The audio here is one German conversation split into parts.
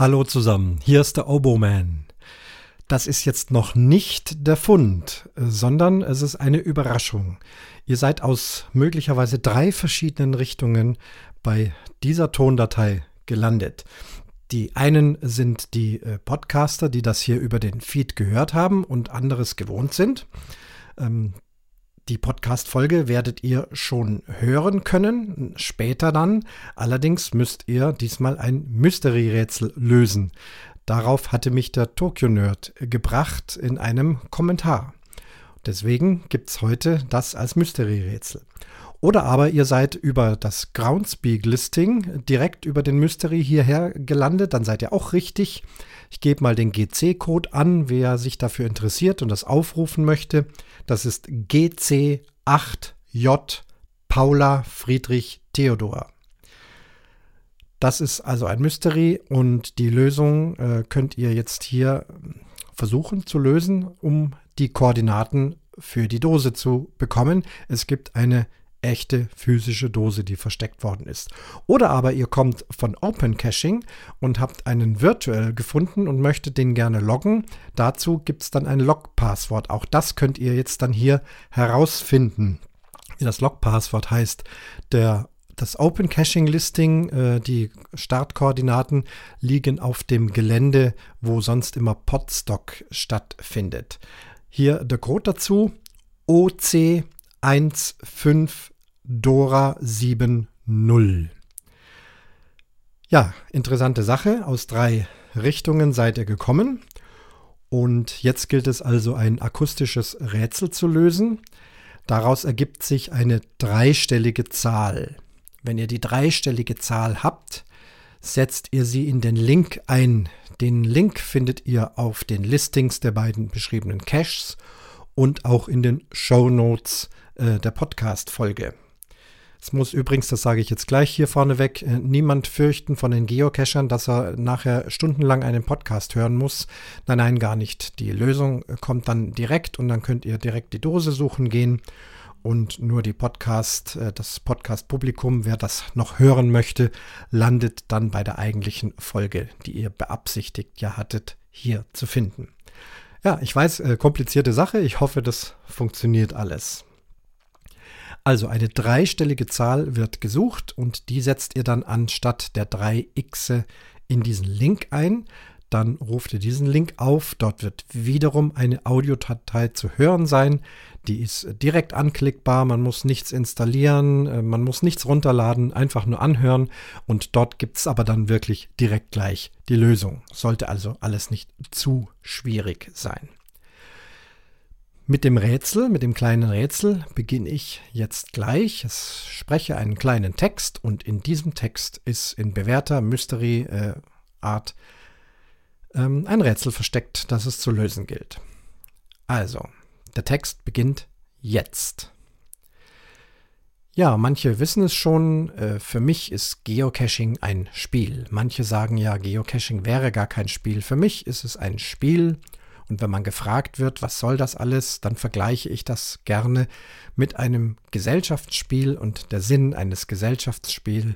Hallo zusammen, hier ist der Oboman. Das ist jetzt noch nicht der Fund, sondern es ist eine Überraschung. Ihr seid aus möglicherweise drei verschiedenen Richtungen bei dieser Tondatei gelandet. Die einen sind die äh, Podcaster, die das hier über den Feed gehört haben und anderes gewohnt sind. Die Podcast-Folge werdet ihr schon hören können, später dann. Allerdings müsst ihr diesmal ein Mystery-Rätsel lösen. Darauf hatte mich der Tokyo Nerd gebracht in einem Kommentar. Deswegen gibt es heute das als Mystery-Rätsel. Oder aber ihr seid über das Groundspeak-Listing direkt über den Mystery hierher gelandet, dann seid ihr auch richtig. Ich gebe mal den GC-Code an, wer sich dafür interessiert und das aufrufen möchte. Das ist GC8J Paula Friedrich Theodor. Das ist also ein Mystery und die Lösung äh, könnt ihr jetzt hier versuchen zu lösen, um die Koordinaten für die Dose zu bekommen. Es gibt eine echte physische Dose, die versteckt worden ist. Oder aber ihr kommt von Open Caching und habt einen virtuell gefunden und möchtet den gerne loggen. Dazu gibt es dann ein Log-Passwort. Auch das könnt ihr jetzt dann hier herausfinden. Wie das Log-Passwort heißt, der das Open Caching Listing, äh, die Startkoordinaten liegen auf dem Gelände, wo sonst immer Podstock stattfindet. Hier der Code dazu: OC 15 Dora 7.0. Ja, interessante Sache. Aus drei Richtungen seid ihr gekommen. Und jetzt gilt es also ein akustisches Rätsel zu lösen. Daraus ergibt sich eine dreistellige Zahl. Wenn ihr die dreistellige Zahl habt, setzt ihr sie in den Link ein. Den Link findet ihr auf den Listings der beiden beschriebenen Caches und auch in den Show Notes äh, der Podcast-Folge. Es muss übrigens, das sage ich jetzt gleich hier vorneweg, äh, niemand fürchten von den Geocachern, dass er nachher stundenlang einen Podcast hören muss. Nein, nein, gar nicht. Die Lösung äh, kommt dann direkt und dann könnt ihr direkt die Dose suchen gehen und nur die Podcast, äh, das Podcast-Publikum, wer das noch hören möchte, landet dann bei der eigentlichen Folge, die ihr beabsichtigt ja hattet, hier zu finden. Ja, ich weiß, komplizierte Sache. Ich hoffe, das funktioniert alles. Also eine dreistellige Zahl wird gesucht und die setzt ihr dann anstatt der drei x in diesen Link ein. Dann ruft ihr diesen Link auf. Dort wird wiederum eine Audiodatei zu hören sein. Die ist direkt anklickbar. Man muss nichts installieren, äh, man muss nichts runterladen, einfach nur anhören. Und dort gibt es aber dann wirklich direkt gleich die Lösung. Sollte also alles nicht zu schwierig sein. Mit dem Rätsel, mit dem kleinen Rätsel beginne ich jetzt gleich. Ich spreche einen kleinen Text und in diesem Text ist in bewährter Mystery-Art äh, ähm, ein Rätsel versteckt, das es zu lösen gilt. Also, der Text beginnt jetzt. Ja, manche wissen es schon, äh, für mich ist Geocaching ein Spiel. Manche sagen ja, Geocaching wäre gar kein Spiel. Für mich ist es ein Spiel und wenn man gefragt wird, was soll das alles, dann vergleiche ich das gerne mit einem Gesellschaftsspiel. Und der Sinn eines Gesellschaftsspiels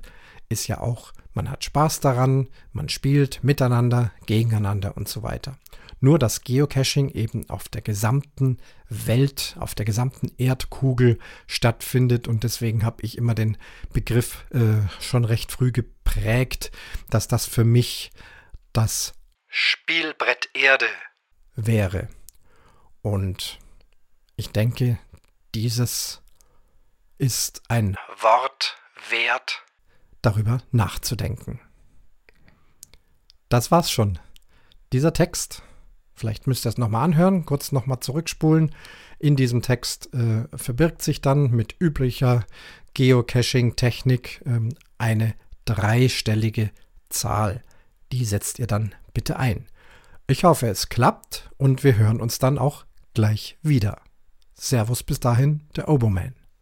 ist ja auch, man hat Spaß daran, man spielt miteinander, gegeneinander und so weiter. Nur dass Geocaching eben auf der gesamten Welt, auf der gesamten Erdkugel stattfindet und deswegen habe ich immer den Begriff äh, schon recht früh geprägt, dass das für mich das Spielbrett Erde wäre. Und ich denke, dieses ist ein Wort wert, darüber nachzudenken. Das war's schon. Dieser Text, vielleicht müsst ihr es nochmal anhören, kurz nochmal zurückspulen. In diesem Text äh, verbirgt sich dann mit üblicher Geocaching-Technik ähm, eine dreistellige Zahl. Die setzt ihr dann bitte ein. Ich hoffe, es klappt und wir hören uns dann auch gleich wieder. Servus bis dahin, der Oboman.